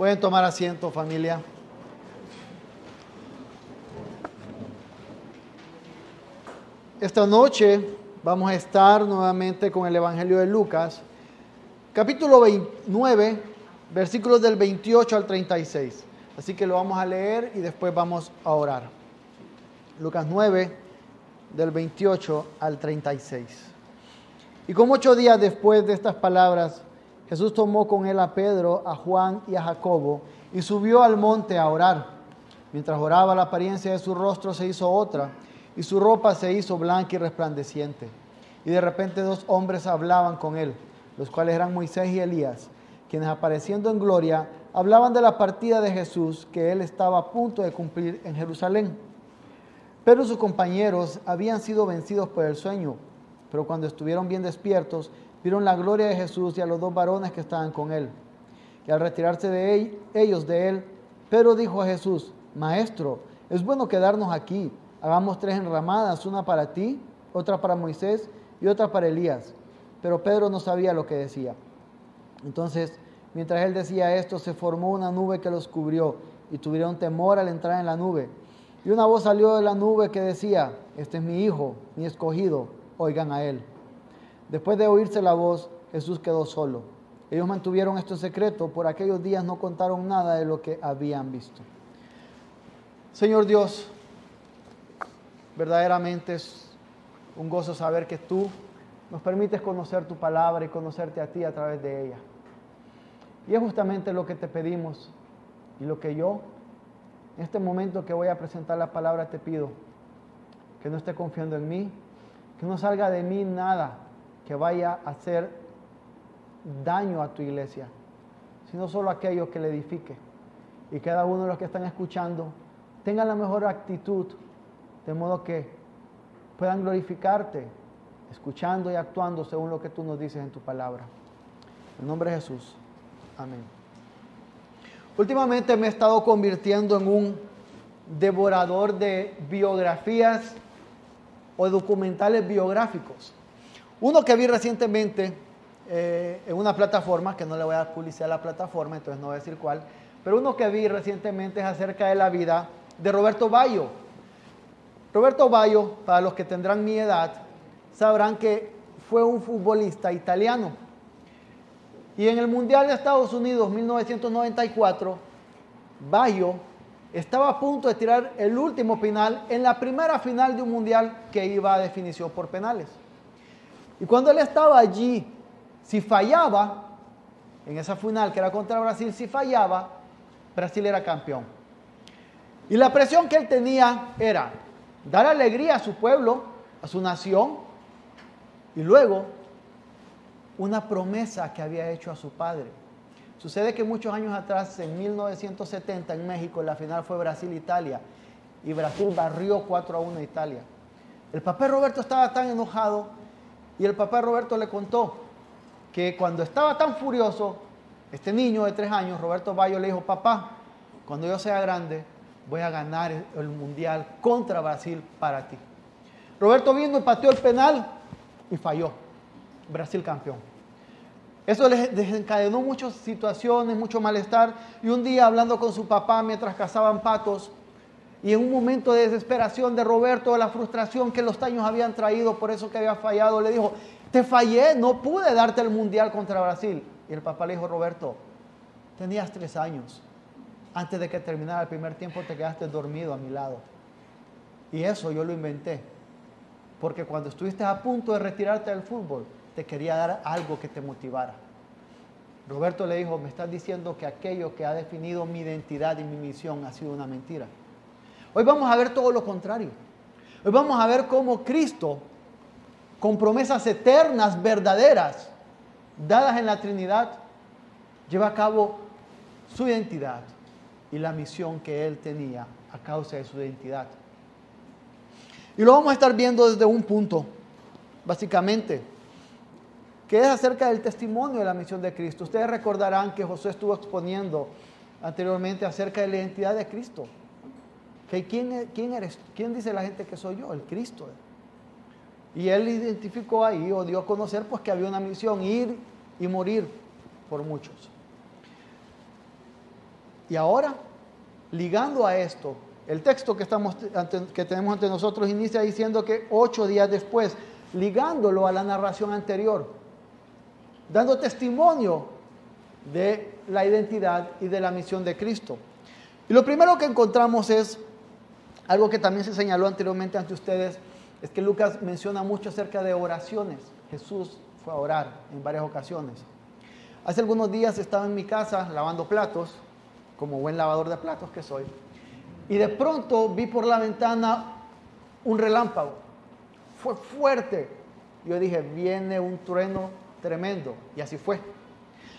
Pueden tomar asiento, familia. Esta noche vamos a estar nuevamente con el Evangelio de Lucas, capítulo 29, versículos del 28 al 36. Así que lo vamos a leer y después vamos a orar. Lucas 9, del 28 al 36. Y como ocho días después de estas palabras, Jesús tomó con él a Pedro, a Juan y a Jacobo y subió al monte a orar. Mientras oraba, la apariencia de su rostro se hizo otra y su ropa se hizo blanca y resplandeciente. Y de repente dos hombres hablaban con él, los cuales eran Moisés y Elías, quienes apareciendo en gloria hablaban de la partida de Jesús que él estaba a punto de cumplir en Jerusalén. Pero sus compañeros habían sido vencidos por el sueño, pero cuando estuvieron bien despiertos, vieron la gloria de Jesús y a los dos varones que estaban con él. Y al retirarse de ellos de él, Pedro dijo a Jesús, Maestro, es bueno quedarnos aquí. Hagamos tres enramadas, una para ti, otra para Moisés y otra para Elías. Pero Pedro no sabía lo que decía. Entonces, mientras él decía esto, se formó una nube que los cubrió y tuvieron temor al entrar en la nube. Y una voz salió de la nube que decía, este es mi hijo, mi escogido, oigan a él. Después de oírse la voz, Jesús quedó solo. Ellos mantuvieron esto en secreto, por aquellos días no contaron nada de lo que habían visto. Señor Dios, verdaderamente es un gozo saber que tú nos permites conocer tu palabra y conocerte a ti a través de ella. Y es justamente lo que te pedimos y lo que yo, en este momento que voy a presentar la palabra, te pido que no esté confiando en mí, que no salga de mí nada que vaya a hacer daño a tu iglesia, sino solo aquello que le edifique. Y cada uno de los que están escuchando tenga la mejor actitud, de modo que puedan glorificarte, escuchando y actuando según lo que tú nos dices en tu palabra. En nombre de Jesús. Amén. Últimamente me he estado convirtiendo en un devorador de biografías o documentales biográficos. Uno que vi recientemente eh, en una plataforma, que no le voy a dar publicidad a la plataforma, entonces no voy a decir cuál, pero uno que vi recientemente es acerca de la vida de Roberto Bayo. Roberto Bayo, para los que tendrán mi edad, sabrán que fue un futbolista italiano. Y en el Mundial de Estados Unidos 1994, Bayo estaba a punto de tirar el último penal en la primera final de un Mundial que iba a definición por penales. Y cuando él estaba allí, si fallaba, en esa final que era contra Brasil, si fallaba, Brasil era campeón. Y la presión que él tenía era dar alegría a su pueblo, a su nación, y luego una promesa que había hecho a su padre. Sucede que muchos años atrás, en 1970, en México, la final fue Brasil-Italia, y Brasil barrió 4 a 1 a Italia. El papá Roberto estaba tan enojado y el papá Roberto le contó que cuando estaba tan furioso, este niño de tres años, Roberto Bayo, le dijo, papá, cuando yo sea grande, voy a ganar el mundial contra Brasil para ti. Roberto vino y pateó el penal y falló. Brasil campeón. Eso les desencadenó muchas situaciones, mucho malestar. Y un día hablando con su papá mientras cazaban patos, y en un momento de desesperación de Roberto, de la frustración que los años habían traído por eso que había fallado, le dijo, te fallé, no pude darte el mundial contra Brasil. Y el papá le dijo, Roberto, tenías tres años. Antes de que terminara el primer tiempo te quedaste dormido a mi lado. Y eso yo lo inventé. Porque cuando estuviste a punto de retirarte del fútbol, te quería dar algo que te motivara. Roberto le dijo, me estás diciendo que aquello que ha definido mi identidad y mi misión ha sido una mentira. Hoy vamos a ver todo lo contrario. Hoy vamos a ver cómo Cristo, con promesas eternas, verdaderas, dadas en la Trinidad, lleva a cabo su identidad y la misión que Él tenía a causa de su identidad. Y lo vamos a estar viendo desde un punto, básicamente, que es acerca del testimonio de la misión de Cristo. Ustedes recordarán que José estuvo exponiendo anteriormente acerca de la identidad de Cristo. ¿Quién, quién, eres? ¿Quién dice la gente que soy yo? El Cristo. Y él identificó ahí o dio a conocer pues que había una misión, ir y morir por muchos. Y ahora, ligando a esto, el texto que, estamos, que tenemos ante nosotros inicia diciendo que ocho días después, ligándolo a la narración anterior, dando testimonio de la identidad y de la misión de Cristo. Y lo primero que encontramos es algo que también se señaló anteriormente ante ustedes, es que Lucas menciona mucho acerca de oraciones. Jesús fue a orar en varias ocasiones. Hace algunos días estaba en mi casa lavando platos, como buen lavador de platos que soy, y de pronto vi por la ventana un relámpago. Fue fuerte. Yo dije, viene un trueno tremendo. Y así fue.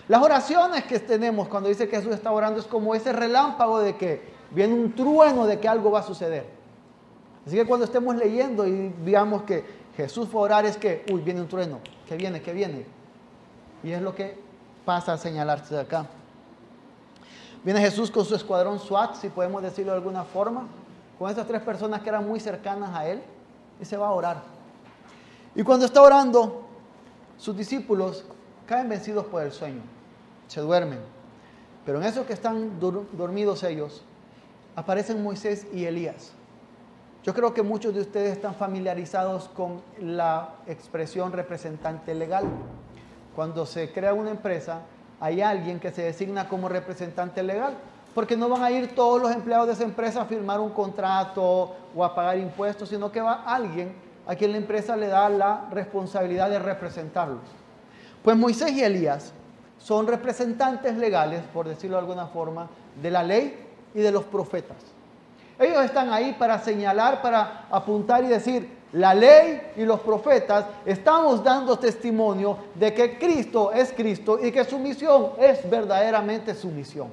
Las oraciones que tenemos cuando dice que Jesús está orando es como ese relámpago de que viene un trueno de que algo va a suceder. Así que cuando estemos leyendo y digamos que Jesús fue a orar es que, uy, viene un trueno, que viene, que viene. Y es lo que pasa a señalarse de acá. Viene Jesús con su escuadrón SWAT, si podemos decirlo de alguna forma, con esas tres personas que eran muy cercanas a él, y se va a orar. Y cuando está orando, sus discípulos caen vencidos por el sueño, se duermen. Pero en eso que están dormidos ellos, aparecen Moisés y Elías. Yo creo que muchos de ustedes están familiarizados con la expresión representante legal. Cuando se crea una empresa, hay alguien que se designa como representante legal, porque no van a ir todos los empleados de esa empresa a firmar un contrato o a pagar impuestos, sino que va alguien a quien la empresa le da la responsabilidad de representarlos. Pues Moisés y Elías son representantes legales, por decirlo de alguna forma, de la ley y de los profetas. Ellos están ahí para señalar, para apuntar y decir, la ley y los profetas estamos dando testimonio de que Cristo es Cristo y que su misión es verdaderamente su misión.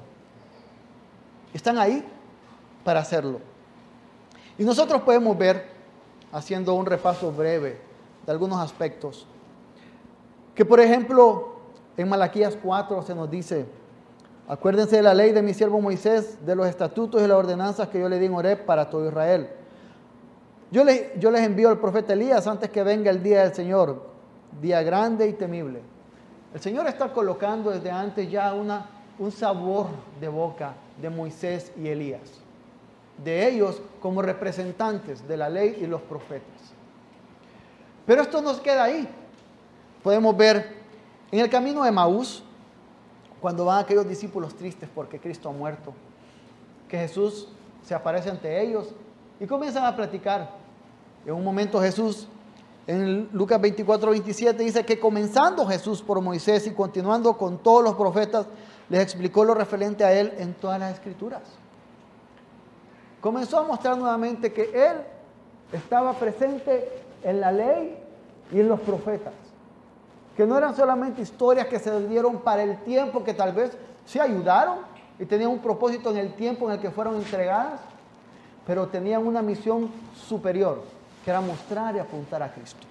Están ahí para hacerlo. Y nosotros podemos ver, haciendo un repaso breve de algunos aspectos, que por ejemplo en Malaquías 4 se nos dice, Acuérdense de la ley de mi siervo Moisés, de los estatutos y las ordenanzas que yo le di en Oreb para todo Israel. Yo les, yo les envío al profeta Elías antes que venga el día del Señor, día grande y temible. El Señor está colocando desde antes ya una, un sabor de boca de Moisés y Elías, de ellos como representantes de la ley y los profetas. Pero esto nos queda ahí. Podemos ver en el camino de Maús, cuando van aquellos discípulos tristes porque Cristo ha muerto, que Jesús se aparece ante ellos y comienzan a platicar. En un momento Jesús, en Lucas 24, 27, dice que comenzando Jesús por Moisés y continuando con todos los profetas, les explicó lo referente a él en todas las escrituras. Comenzó a mostrar nuevamente que él estaba presente en la ley y en los profetas que no eran solamente historias que se dieron para el tiempo, que tal vez se ayudaron y tenían un propósito en el tiempo en el que fueron entregadas, pero tenían una misión superior, que era mostrar y apuntar a Cristo.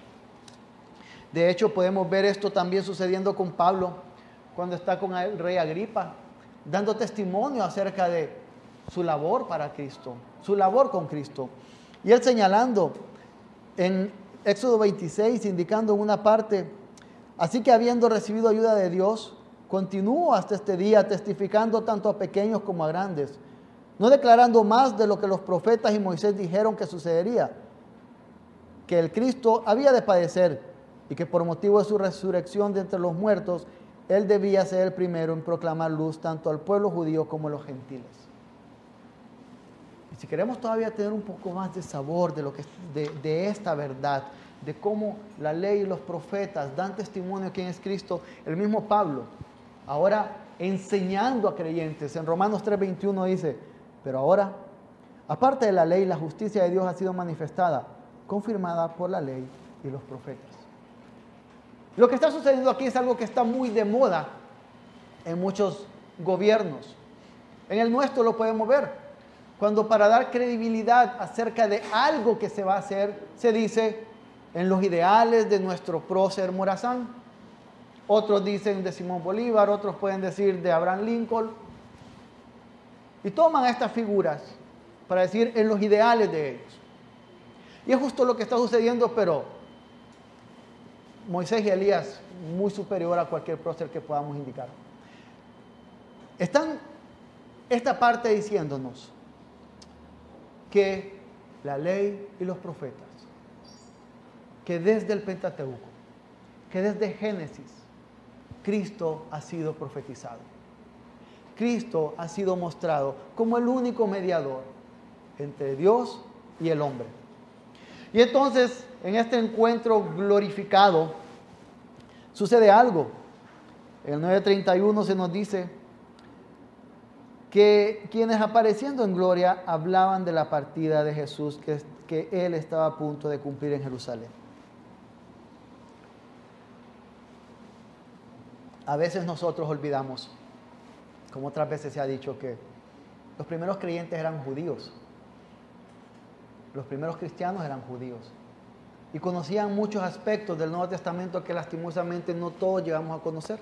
De hecho, podemos ver esto también sucediendo con Pablo cuando está con el rey Agripa, dando testimonio acerca de su labor para Cristo, su labor con Cristo. Y él señalando en Éxodo 26, indicando en una parte, Así que habiendo recibido ayuda de Dios, continúo hasta este día testificando tanto a pequeños como a grandes, no declarando más de lo que los profetas y Moisés dijeron que sucedería, que el Cristo había de padecer y que por motivo de su resurrección de entre los muertos, él debía ser el primero en proclamar luz tanto al pueblo judío como a los gentiles. Y si queremos todavía tener un poco más de sabor de, lo que, de, de esta verdad, de cómo la ley y los profetas dan testimonio de quién es Cristo, el mismo Pablo, ahora enseñando a creyentes, en Romanos 3:21 dice, pero ahora, aparte de la ley, la justicia de Dios ha sido manifestada, confirmada por la ley y los profetas. Lo que está sucediendo aquí es algo que está muy de moda en muchos gobiernos. En el nuestro lo podemos ver. Cuando para dar credibilidad acerca de algo que se va a hacer, se dice, en los ideales de nuestro prócer Morazán. Otros dicen de Simón Bolívar, otros pueden decir de Abraham Lincoln. Y toman estas figuras para decir en los ideales de ellos. Y es justo lo que está sucediendo, pero Moisés y Elías muy superior a cualquier prócer que podamos indicar. Están esta parte diciéndonos que la ley y los profetas, que desde el Pentateuco, que desde Génesis, Cristo ha sido profetizado. Cristo ha sido mostrado como el único mediador entre Dios y el hombre. Y entonces, en este encuentro glorificado, sucede algo. En el 931 se nos dice que quienes apareciendo en gloria hablaban de la partida de Jesús que, que él estaba a punto de cumplir en Jerusalén. A veces nosotros olvidamos, como otras veces se ha dicho, que los primeros creyentes eran judíos. Los primeros cristianos eran judíos. Y conocían muchos aspectos del Nuevo Testamento que lastimosamente no todos llegamos a conocer.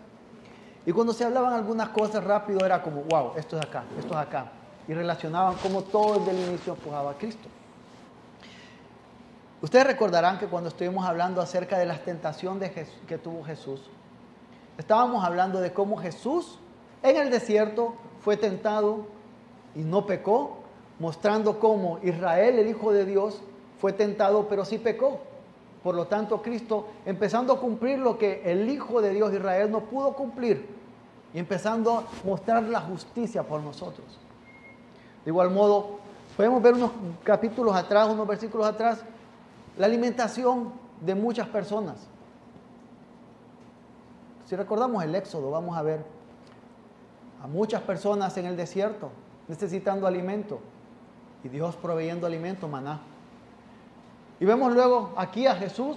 Y cuando se hablaban algunas cosas rápido era como, wow, esto es acá, esto es acá. Y relacionaban como todo desde el inicio empujaba a Cristo. Ustedes recordarán que cuando estuvimos hablando acerca de las tentaciones que tuvo Jesús, estábamos hablando de cómo Jesús en el desierto fue tentado y no pecó, mostrando cómo Israel, el Hijo de Dios, fue tentado pero sí pecó. Por lo tanto, Cristo, empezando a cumplir lo que el Hijo de Dios Israel no pudo cumplir, y empezando a mostrar la justicia por nosotros. De igual modo, podemos ver unos capítulos atrás, unos versículos atrás, la alimentación de muchas personas. Si recordamos el Éxodo, vamos a ver a muchas personas en el desierto necesitando alimento y Dios proveyendo alimento, maná. Y vemos luego aquí a Jesús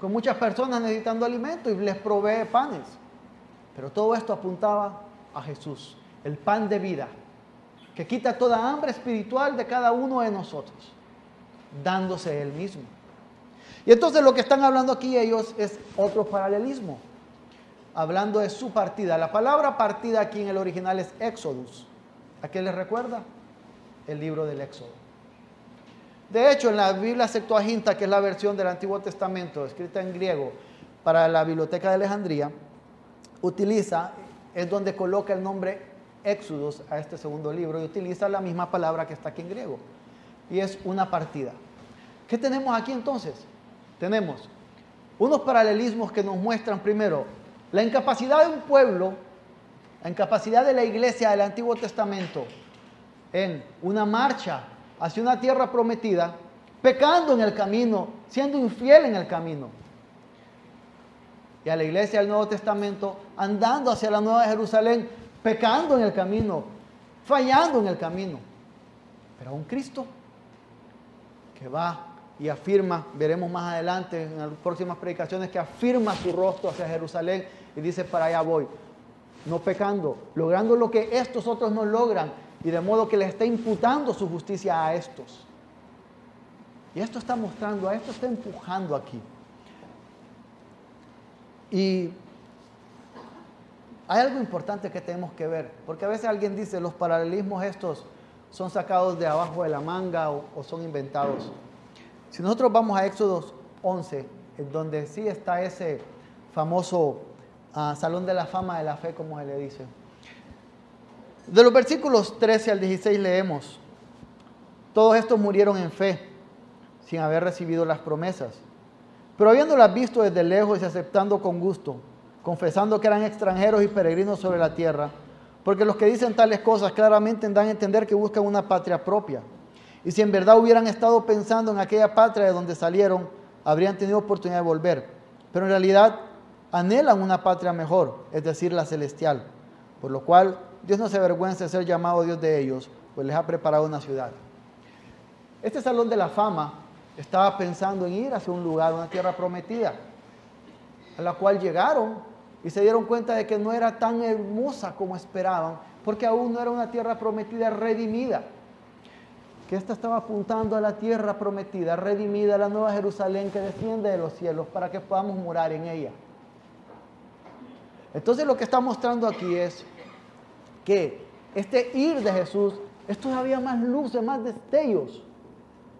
con muchas personas necesitando alimento y les provee panes. Pero todo esto apuntaba a Jesús, el pan de vida, que quita toda hambre espiritual de cada uno de nosotros, dándose él mismo. Y entonces lo que están hablando aquí ellos es otro paralelismo, hablando de su partida. La palabra partida aquí en el original es Éxodus. ¿A qué les recuerda? El libro del Éxodo. De hecho, en la Biblia Septuaginta, que es la versión del Antiguo Testamento escrita en griego para la Biblioteca de Alejandría, utiliza, es donde coloca el nombre Éxodos a este segundo libro y utiliza la misma palabra que está aquí en griego. Y es una partida. ¿Qué tenemos aquí entonces? Tenemos unos paralelismos que nos muestran primero la incapacidad de un pueblo, la incapacidad de la iglesia del Antiguo Testamento en una marcha hacia una tierra prometida, pecando en el camino, siendo infiel en el camino y a la iglesia del Nuevo Testamento andando hacia la Nueva Jerusalén, pecando en el camino, fallando en el camino. Pero un Cristo que va y afirma, veremos más adelante en las próximas predicaciones, que afirma su rostro hacia Jerusalén y dice, para allá voy, no pecando, logrando lo que estos otros no logran, y de modo que le está imputando su justicia a estos. Y esto está mostrando, a esto está empujando aquí. Y hay algo importante que tenemos que ver, porque a veces alguien dice, los paralelismos estos son sacados de abajo de la manga o, son inventados. Si nosotros vamos a Éxodo 11, en donde sí está ese famoso ah, Salón de la Fama de la Fe, como se le dice. De los versículos 13 al 16 leemos, todos estos murieron en fe, sin haber recibido las promesas pero habiéndolas visto desde lejos y aceptando con gusto, confesando que eran extranjeros y peregrinos sobre la tierra, porque los que dicen tales cosas claramente dan a entender que buscan una patria propia. Y si en verdad hubieran estado pensando en aquella patria de donde salieron, habrían tenido oportunidad de volver. Pero en realidad anhelan una patria mejor, es decir, la celestial. Por lo cual Dios no se avergüenza de ser llamado Dios de ellos, pues les ha preparado una ciudad. Este salón de la fama estaba pensando en ir hacia un lugar, una tierra prometida, a la cual llegaron y se dieron cuenta de que no era tan hermosa como esperaban, porque aún no era una tierra prometida redimida. Que esta estaba apuntando a la tierra prometida, redimida, la nueva Jerusalén que desciende de los cielos para que podamos morar en ella. Entonces lo que está mostrando aquí es que este ir de Jesús es todavía más luces, más destellos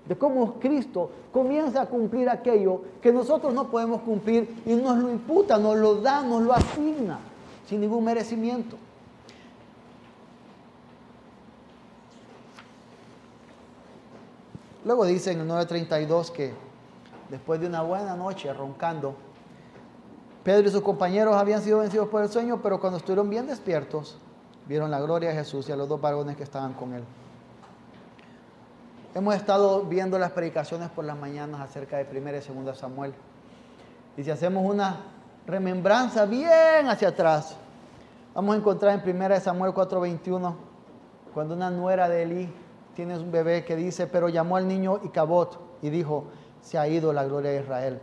de cómo Cristo comienza a cumplir aquello que nosotros no podemos cumplir y nos lo imputa, nos lo da, nos lo asigna sin ningún merecimiento. Luego dice en el 9.32 que después de una buena noche roncando, Pedro y sus compañeros habían sido vencidos por el sueño, pero cuando estuvieron bien despiertos, vieron la gloria de Jesús y a los dos varones que estaban con él. Hemos estado viendo las predicaciones por las mañanas acerca de 1 y 2 Samuel. Y si hacemos una remembranza bien hacia atrás, vamos a encontrar en 1 Samuel 4:21, cuando una nuera de Elí tiene un bebé que dice, pero llamó al niño Icabot y dijo, se ha ido la gloria de Israel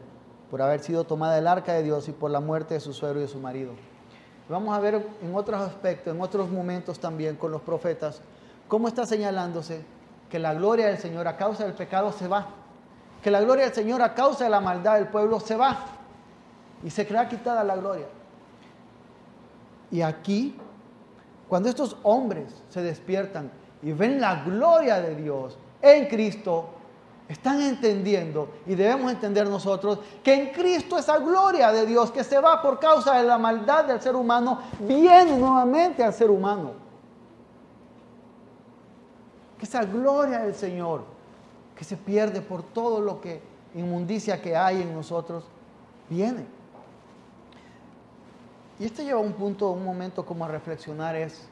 por haber sido tomada el arca de Dios y por la muerte de su suegro y de su marido. Vamos a ver en otros aspectos, en otros momentos también con los profetas, cómo está señalándose que la gloria del Señor a causa del pecado se va, que la gloria del Señor a causa de la maldad del pueblo se va y se crea quitada la gloria. Y aquí, cuando estos hombres se despiertan y ven la gloria de Dios en Cristo, están entendiendo y debemos entender nosotros que en Cristo esa gloria de Dios que se va por causa de la maldad del ser humano viene nuevamente al ser humano. Que esa gloria del Señor que se pierde por todo lo que inmundicia que hay en nosotros viene. Y esto lleva a un punto, un momento como a reflexionar es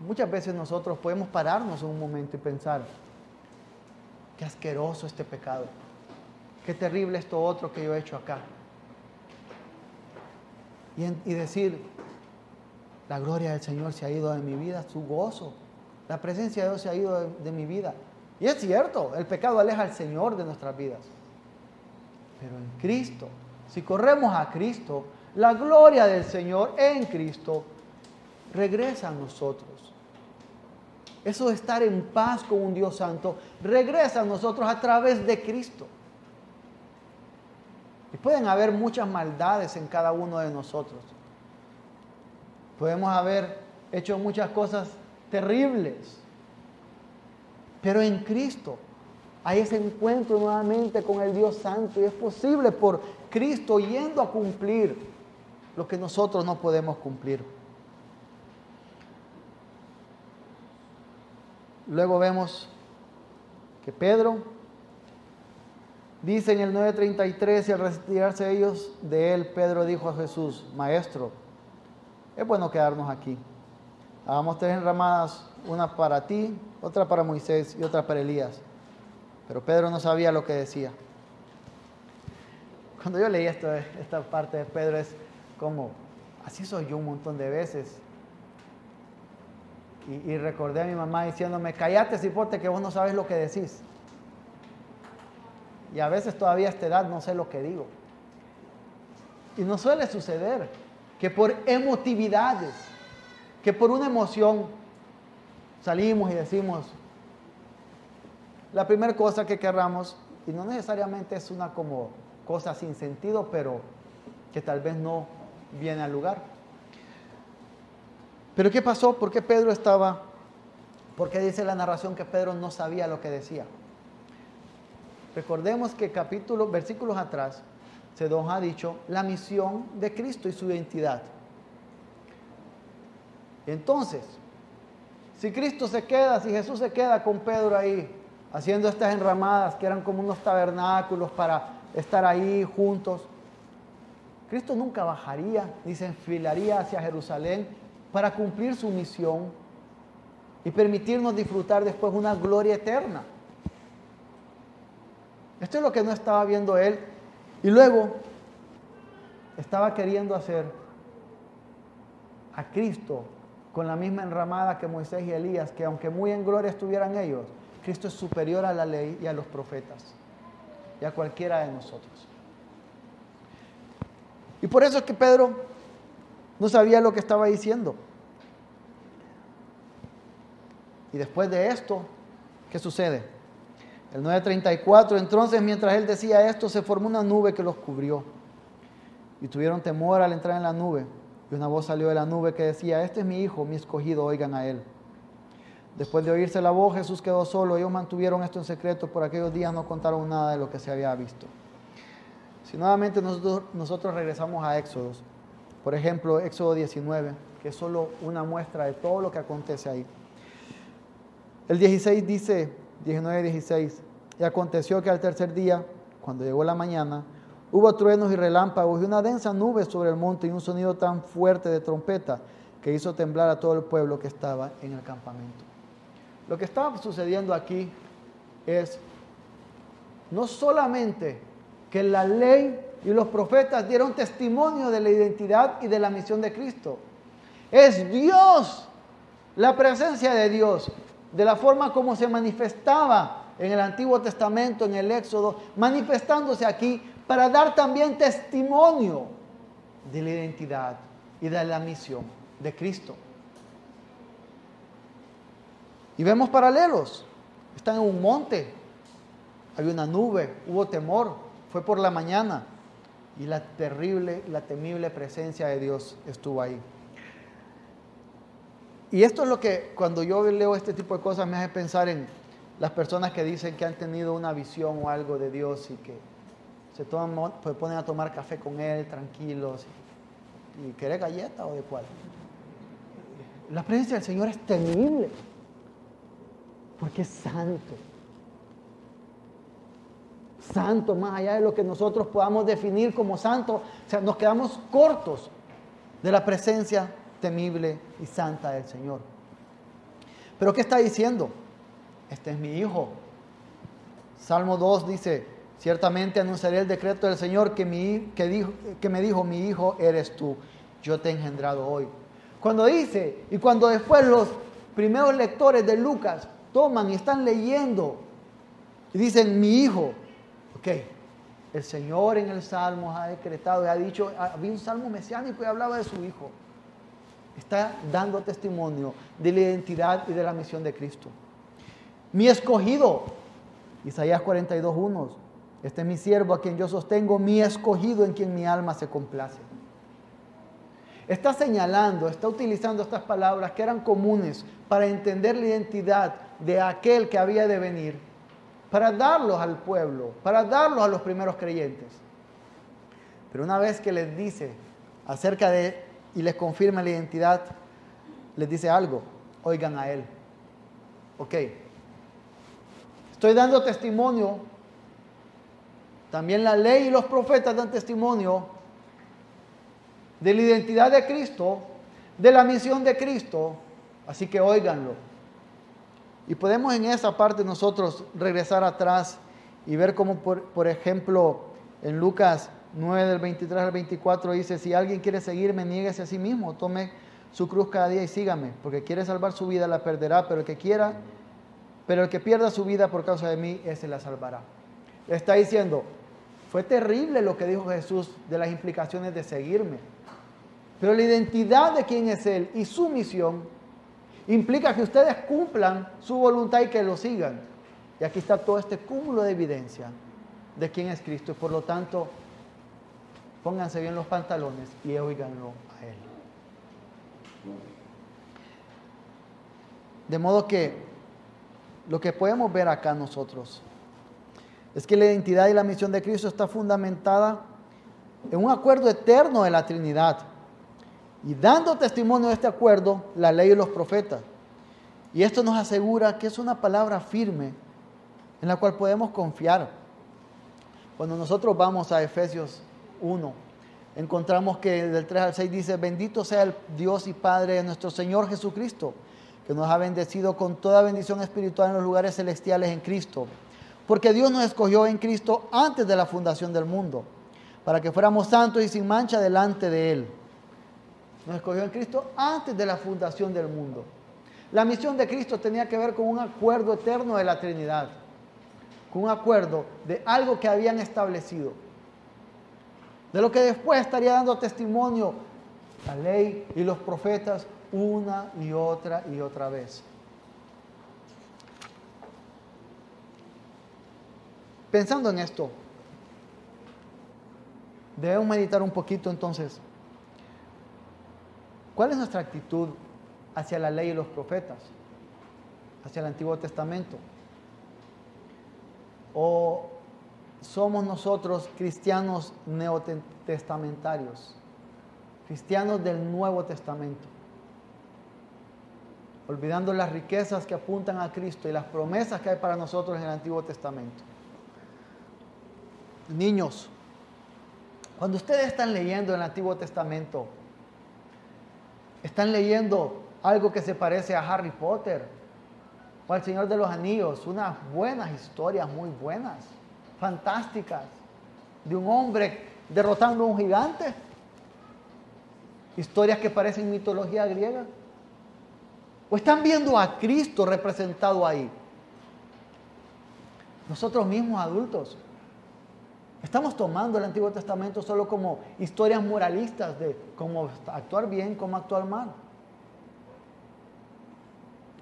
muchas veces nosotros podemos pararnos un momento y pensar Qué asqueroso este pecado. Qué terrible esto otro que yo he hecho acá. Y, decir, la gloria del Señor se ha ido de mi vida, su gozo. La presencia de Dios se ha ido de, de mi vida. Y es cierto, el pecado aleja al Señor de nuestras vidas. Pero en Cristo, si corremos a Cristo, la gloria del Señor en Cristo regresa a nosotros. Eso de estar en paz con un Dios santo regresa a nosotros a través de Cristo. Y pueden haber muchas maldades en cada uno de nosotros. Podemos haber hecho muchas cosas terribles. Pero en Cristo hay ese encuentro nuevamente con el Dios Santo y es posible por Cristo yendo a cumplir lo que nosotros no podemos cumplir. Luego vemos que Pedro dice en el 9:33 y al retirarse ellos de él, Pedro dijo a Jesús, Maestro, es bueno quedarnos aquí. Hagamos tres enramadas, una para ti, otra para Moisés y otra para Elías. Pero Pedro no sabía lo que decía. Cuando yo leí esto, esta parte de Pedro es como, así soy yo un montón de veces. Y, recordé a mi mamá diciéndome, cállate cipote que vos no sabes lo que decís. Y a veces todavía a esta edad no sé lo que digo. Y no suele suceder que por emotividades, que por una emoción salimos y decimos la primera cosa que querramos, y no necesariamente es una como cosa sin sentido, pero que tal vez no viene al lugar. Pero ¿qué pasó? ¿Por qué Pedro estaba? ¿Por qué dice la narración que Pedro no sabía lo que decía? Recordemos que capítulos, versículos atrás, se ha dicho la misión de Cristo y su identidad. Entonces, si Cristo se queda, si Jesús se queda con Pedro ahí, haciendo estas enramadas que eran como unos tabernáculos para estar ahí juntos, Cristo nunca bajaría ni se enfilaría hacia Jerusalén para cumplir su misión y permitirnos disfrutar después una gloria eterna. Esto es lo que no estaba viendo él. Y luego estaba queriendo hacer a Cristo con la misma enramada que Moisés y Elías, que aunque muy en gloria estuvieran ellos, Cristo es superior a la ley y a los profetas y a cualquiera de nosotros. Y por eso es que Pedro no sabía lo que estaba diciendo. Y después de esto, ¿qué sucede? El 934, entonces mientras él decía esto, se formó una nube que los cubrió. Y tuvieron temor al entrar en la nube. Y una voz salió de la nube que decía, este es mi hijo, mi escogido, oigan a él. Después de oírse la voz, Jesús quedó solo. Ellos mantuvieron esto en secreto. Por aquellos días no contaron nada de lo que se había visto. Si nuevamente nosotros, nosotros regresamos a Éxodos, por ejemplo, Éxodo 19, que es solo una muestra de todo lo que acontece ahí. El 16 dice, 19 16. Y aconteció que al tercer día, cuando llegó la mañana, hubo truenos y relámpagos y una densa nube sobre el monte y un sonido tan fuerte de trompeta que hizo temblar a todo el pueblo que estaba en el campamento. Lo que estaba sucediendo aquí es no solamente que la ley y los profetas dieron testimonio de la identidad y de la misión de Cristo. Es Dios, la presencia de Dios, de la forma como se manifestaba en el Antiguo Testamento, en el Éxodo, manifestándose aquí para dar también testimonio de la identidad y de la misión de Cristo. Y vemos paralelos. Están en un monte, hay una nube, hubo temor, fue por la mañana y la terrible, la temible presencia de Dios estuvo ahí. Y esto es lo que cuando yo leo este tipo de cosas me hace pensar en las personas que dicen que han tenido una visión o algo de Dios y que se, toman, pues ponen a tomar café con Él tranquilos y, y querer galleta o de cuál. La presencia del Señor es temible porque es santo santo, más allá de lo que nosotros podamos definir como santo. O sea, nos quedamos cortos de la presencia temible y santa del Señor. Pero ¿qué está diciendo? Este es mi hijo. Salmo 2 dice, ciertamente anunciaré el decreto del Señor que, mi, que, dijo, que me dijo, mi hijo eres tú, yo te he engendrado hoy. Cuando dice, y cuando después los primeros lectores de Lucas toman y están leyendo y dicen, mi hijo, Ok, el Señor en el Salmo ha decretado y ha dicho, había un salmo mesiánico y hablaba de su Hijo. Está dando testimonio de la identidad y de la misión de Cristo. Mi escogido, Isaías 42.1, este es mi siervo a quien yo sostengo, mi escogido en quien mi alma se complace. Está señalando, está utilizando estas palabras que eran comunes para entender la identidad de aquel que había de venir para darlos al pueblo, para darlos a los primeros creyentes. Pero una vez que les dice acerca de y les confirma la identidad, les dice algo, oigan a Él. Ok, estoy dando testimonio, también la ley y los profetas dan testimonio de la identidad de Cristo, de la misión de Cristo, así que oiganlo. Y podemos en esa parte nosotros regresar atrás y ver cómo, por, ejemplo, en Lucas 9 del 23 al 24 dice, si alguien quiere seguirme, niéguese a sí mismo, tome su cruz cada día y sígame, porque quiere salvar su vida, la perderá, pero el que quiera, pero el que pierda su vida por causa de mí, ese la salvará. está diciendo, fue terrible lo que dijo Jesús de las implicaciones de seguirme, pero la identidad de quién es Él y su misión implica que ustedes cumplan su voluntad y que lo sigan. Y aquí está todo este cúmulo de evidencia de quién es Cristo. Y por lo tanto, pónganse bien los pantalones y oíganlo a Él. De modo que lo que podemos ver acá nosotros es que la identidad y la misión de Cristo está fundamentada en un acuerdo eterno de la Trinidad y dando testimonio de este acuerdo, la ley y los profetas. Y esto nos asegura que es una palabra firme en la cual podemos confiar. Cuando nosotros vamos a Efesios 1, encontramos que del 3 al 6 dice, bendito sea el Dios y Padre de nuestro Señor Jesucristo, que nos ha bendecido con toda bendición espiritual en los lugares celestiales en Cristo. Porque Dios nos escogió en Cristo antes de la fundación del mundo, para que fuéramos santos y sin mancha delante de Él nos escogió en Cristo antes de la fundación del mundo. La misión de Cristo tenía que ver con un acuerdo eterno de la Trinidad, con un acuerdo de algo que habían establecido, de lo que después estaría dando testimonio la ley y los profetas una y otra y otra vez. Pensando en esto, debemos meditar un poquito entonces ¿Cuál es nuestra actitud hacia la ley y los profetas? Hacia el Antiguo Testamento. ¿O somos nosotros cristianos neotestamentarios? Cristianos del Nuevo Testamento. olvidando las riquezas que apuntan a Cristo y las promesas que hay para nosotros en el Antiguo Testamento. Niños, cuando ustedes están leyendo el Antiguo Testamento, están leyendo algo que se parece a Harry Potter o al Señor de los Anillos, unas buenas historias, muy buenas, fantásticas, de un hombre derrotando a un gigante. Historias que parecen mitología griega. ¿O están viendo a Cristo representado ahí? Nosotros mismos adultos estamos tomando el Antiguo Testamento solo como historias moralistas de cómo actuar bien, cómo actuar mal.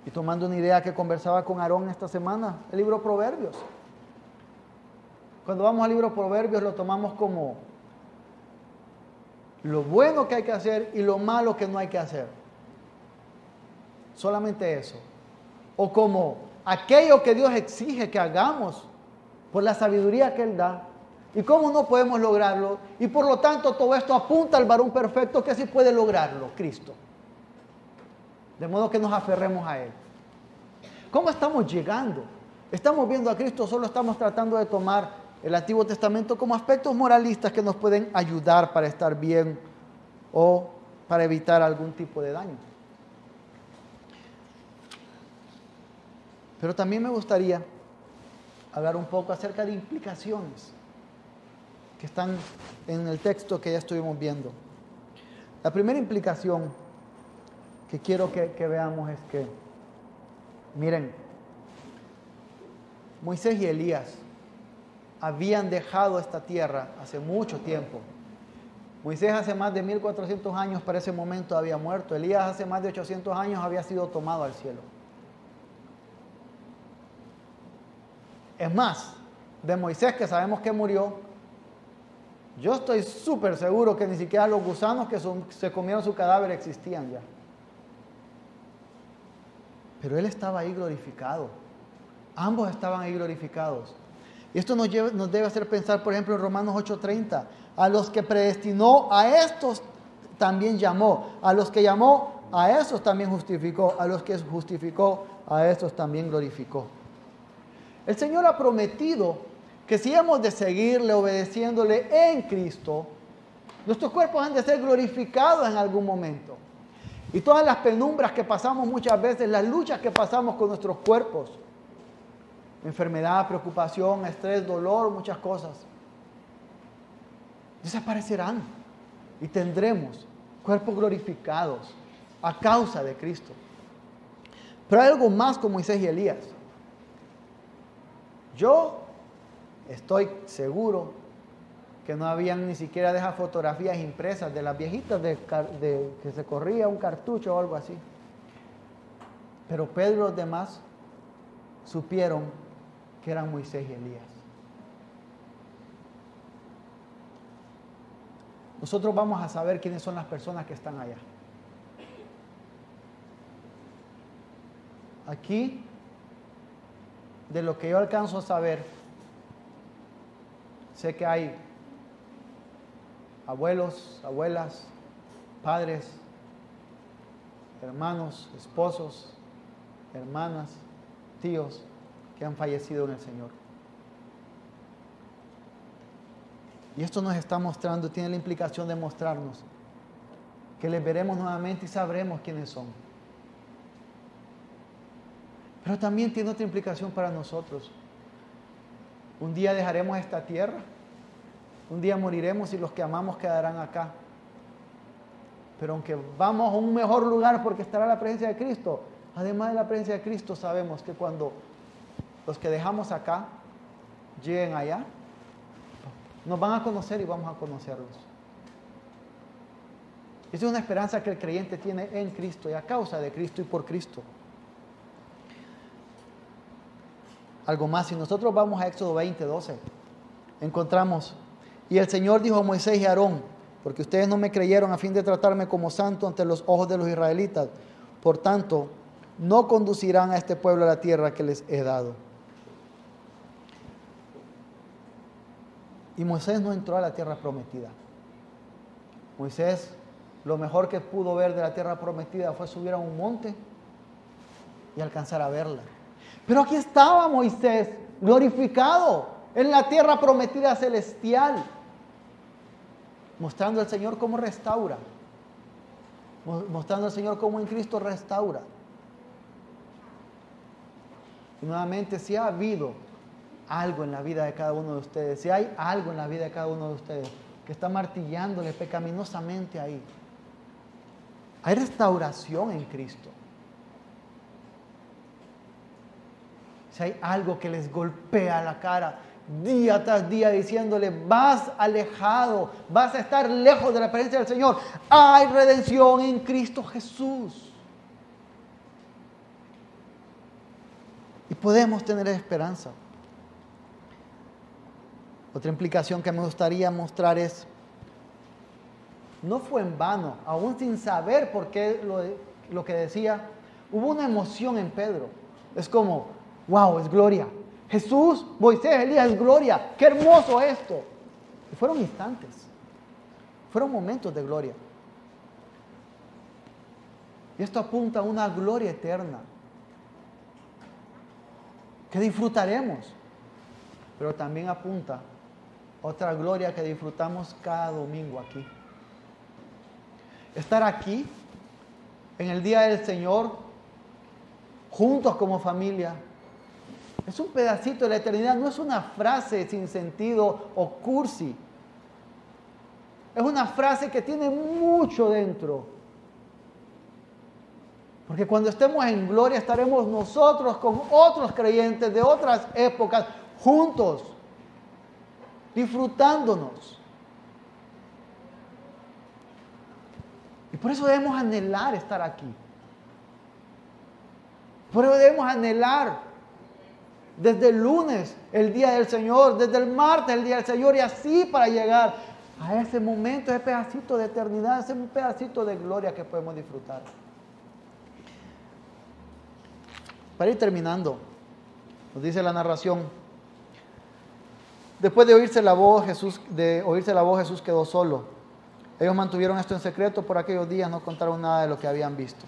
Y tomando una idea que conversaba con Aarón esta semana, el libro Proverbios. Cuando vamos al libro Proverbios lo tomamos como lo bueno que hay que hacer y lo malo que no hay que hacer. Solamente eso. O como aquello que Dios exige que hagamos por la sabiduría que Él da. Y cómo no podemos lograrlo. Y por lo tanto todo esto apunta al varón perfecto que sí puede lograrlo, Cristo. De modo que nos aferremos a Él. ¿Cómo estamos llegando? Estamos viendo a Cristo, solo estamos tratando de tomar el Antiguo Testamento como aspectos moralistas que nos pueden ayudar para estar bien o para evitar algún tipo de daño. Pero también me gustaría hablar un poco acerca de implicaciones que están en el texto que ya estuvimos viendo. La primera implicación que quiero que, veamos es que, miren, Moisés y Elías habían dejado esta tierra hace mucho tiempo. Moisés hace más de 1400 años para ese momento había muerto. Elías hace más de 800 años había sido tomado al cielo. Es más, de Moisés que sabemos que murió, yo estoy súper seguro que ni siquiera los gusanos que se comieron su cadáver existían ya. Pero él estaba ahí glorificado. Ambos estaban ahí glorificados. Y esto nos, nos debe hacer pensar, por ejemplo, en Romanos 8:30. A los que predestinó, a estos también llamó. A los que llamó, a esos también justificó. A los que justificó, a estos también glorificó. El Señor ha prometido que si hemos de seguirle obedeciéndole en Cristo, nuestros cuerpos han de ser glorificados en algún momento. Y todas las penumbras que pasamos muchas veces, las luchas que pasamos con nuestros cuerpos, enfermedad, preocupación, estrés, dolor, muchas cosas, desaparecerán y tendremos cuerpos glorificados a causa de Cristo. Pero hay algo más con Moisés y Elías. Yo estoy seguro que no habían ni siquiera de esas fotografías impresas de las viejitas de, que se corría un cartucho o algo así. Pero Pedro y los demás supieron que eran Moisés y Elías. Nosotros vamos a saber quiénes son las personas que están allá. Aquí de lo que yo alcanzo a saber, sé que hay abuelos, abuelas, padres, hermanos, esposos, hermanas, tíos que han fallecido en el Señor. Y esto nos está mostrando, tiene la implicación de mostrarnos que les veremos nuevamente y sabremos quiénes son. Pero también tiene otra implicación para nosotros. Un día dejaremos esta tierra, un día moriremos y los que amamos quedarán acá. Pero aunque vamos a un mejor lugar porque estará la presencia de Cristo, además de la presencia de Cristo sabemos que cuando los que dejamos acá lleguen allá, nos van a conocer y vamos a conocerlos. Esa es una esperanza que el creyente tiene en Cristo y a causa de Cristo y por Cristo. Algo más. Si nosotros vamos a Éxodo 20, 12, encontramos, y el Señor dijo a Moisés y Aarón, porque ustedes no me creyeron a fin de tratarme como santo ante los ojos de los israelitas, por tanto, no conducirán a este pueblo a la tierra que les he dado. Y Moisés no entró a la tierra prometida. Moisés lo mejor que pudo ver de la tierra prometida fue subir a un monte y alcanzar a verla. Pero aquí estaba Moisés, glorificado, en la tierra prometida celestial, mostrando al Señor cómo restaura, mostrando al Señor cómo en Cristo restaura. Y nuevamente, si ha habido algo en la vida de cada uno de ustedes, si hay algo en la vida de cada uno de ustedes que está martillándole pecaminosamente ahí, hay restauración en Cristo. Si hay algo que les golpea la cara día tras día diciéndole, vas alejado, vas a estar lejos de la presencia del Señor, hay redención en Cristo Jesús. Y podemos tener esperanza. Otra implicación que me gustaría mostrar es, no fue en vano, aún sin saber por qué lo, lo que decía, hubo una emoción en Pedro. Es como, wow, es gloria. Jesús, Moisés, Elías, es gloria. Qué hermoso esto. Y fueron instantes, fueron momentos de gloria. Y esto apunta a una gloria eterna que disfrutaremos, pero también apunta otra gloria que disfrutamos cada domingo aquí. Estar aquí en el día del Señor, juntos como familia, es un pedacito de la eternidad, no es una frase sin sentido o cursi. Es una frase que tiene mucho dentro. Porque cuando estemos en gloria estaremos nosotros con otros creyentes de otras épocas juntos, disfrutándonos. Y por eso debemos anhelar estar aquí. Por eso debemos anhelar desde el lunes, el día del Señor, desde el martes, el día del Señor, y así para llegar a ese momento, ese pedacito de eternidad, ese pedacito de gloria que podemos disfrutar. Para ir terminando, nos dice la narración, después de oírse la voz, Jesús, de oírse la voz, Jesús quedó solo. Ellos mantuvieron esto en secreto por aquellos días, no contaron nada de lo que habían visto.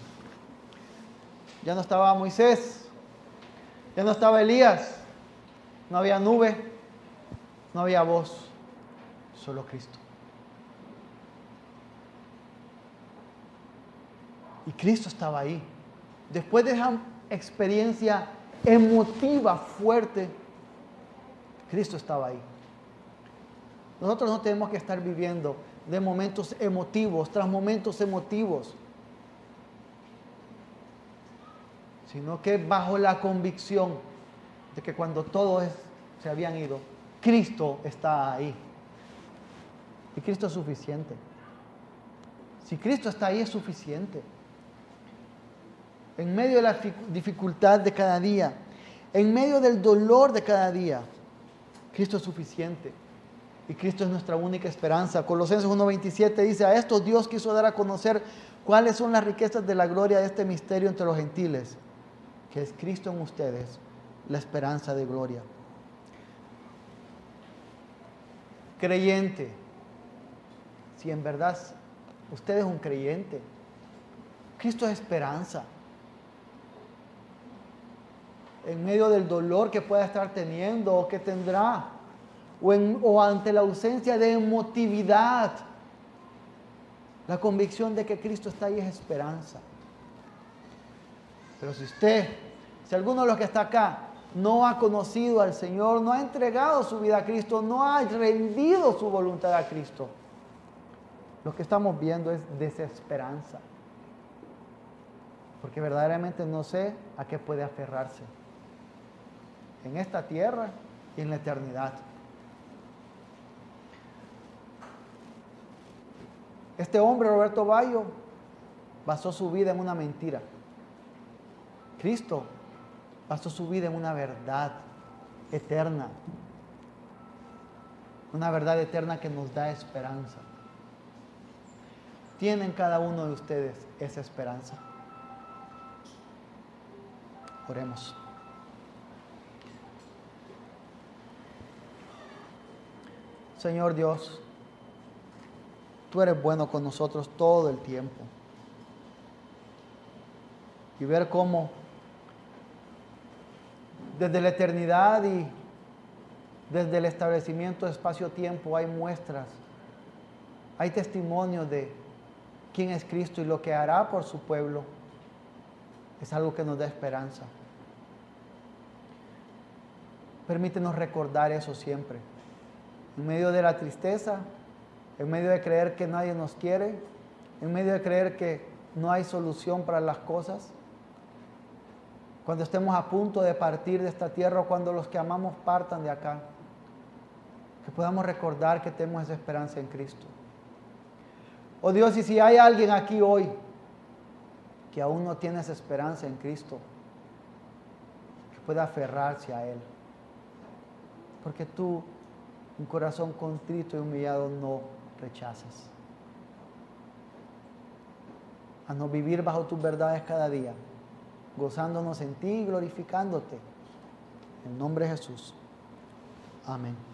Ya no estaba Moisés, ya no estaba Elías, no había nube, no había voz, solo Cristo. Y Cristo estaba ahí. Después de esa experiencia emotiva fuerte, Cristo estaba ahí. Nosotros no tenemos que estar viviendo de momentos emotivos tras momentos emotivos. Sino que bajo la convicción de que cuando todos se habían ido, Cristo está ahí. Y Cristo es suficiente. Si Cristo está ahí es suficiente. En medio de la dificultad de cada día, en medio del dolor de cada día, Cristo es suficiente. Y Cristo es nuestra única esperanza. Colosenses 1.27 dice, a estos Dios quiso dar a conocer cuáles son las riquezas de la gloria de este misterio entre los gentiles que es Cristo en ustedes, la esperanza de gloria. Creyente, si en verdad usted es un creyente, Cristo es esperanza. En medio del dolor que pueda estar teniendo o que tendrá, o, ante la ausencia de emotividad, la convicción de que Cristo está ahí es esperanza. Pero si usted, si alguno de los que está acá no ha conocido al Señor, no ha entregado su vida a Cristo, no ha rendido su voluntad a Cristo, lo que estamos viendo es desesperanza. Porque verdaderamente no sé a qué puede aferrarse. En esta tierra y en la eternidad. Este hombre, Roberto Bayo, basó su vida en una mentira. Cristo pasó su vida en una verdad eterna. Una verdad eterna que nos da esperanza. Tienen cada uno de ustedes esa esperanza. Oremos. Señor Dios, tú eres bueno con nosotros todo el tiempo. Y ver cómo Desde la eternidad y desde el establecimiento de espacio-tiempo hay muestras, hay testimonios de quién es Cristo y lo que hará por su pueblo. Es algo que nos da esperanza. Permítenos recordar eso siempre. En medio de la tristeza, en medio de creer que nadie nos quiere, en medio de creer que no hay solución para las cosas, cuando estemos a punto de partir de esta tierra o cuando los que amamos partan de acá, que podamos recordar que tenemos esa esperanza en Cristo. Oh Dios, y si hay alguien aquí hoy que aún no tiene esa esperanza en Cristo, que pueda aferrarse a Él. Porque tú, un corazón contrito y humillado, no rechazas. A no vivir bajo tus verdades cada día, gozándonos en ti y glorificándote. En nombre de Jesús. Amén.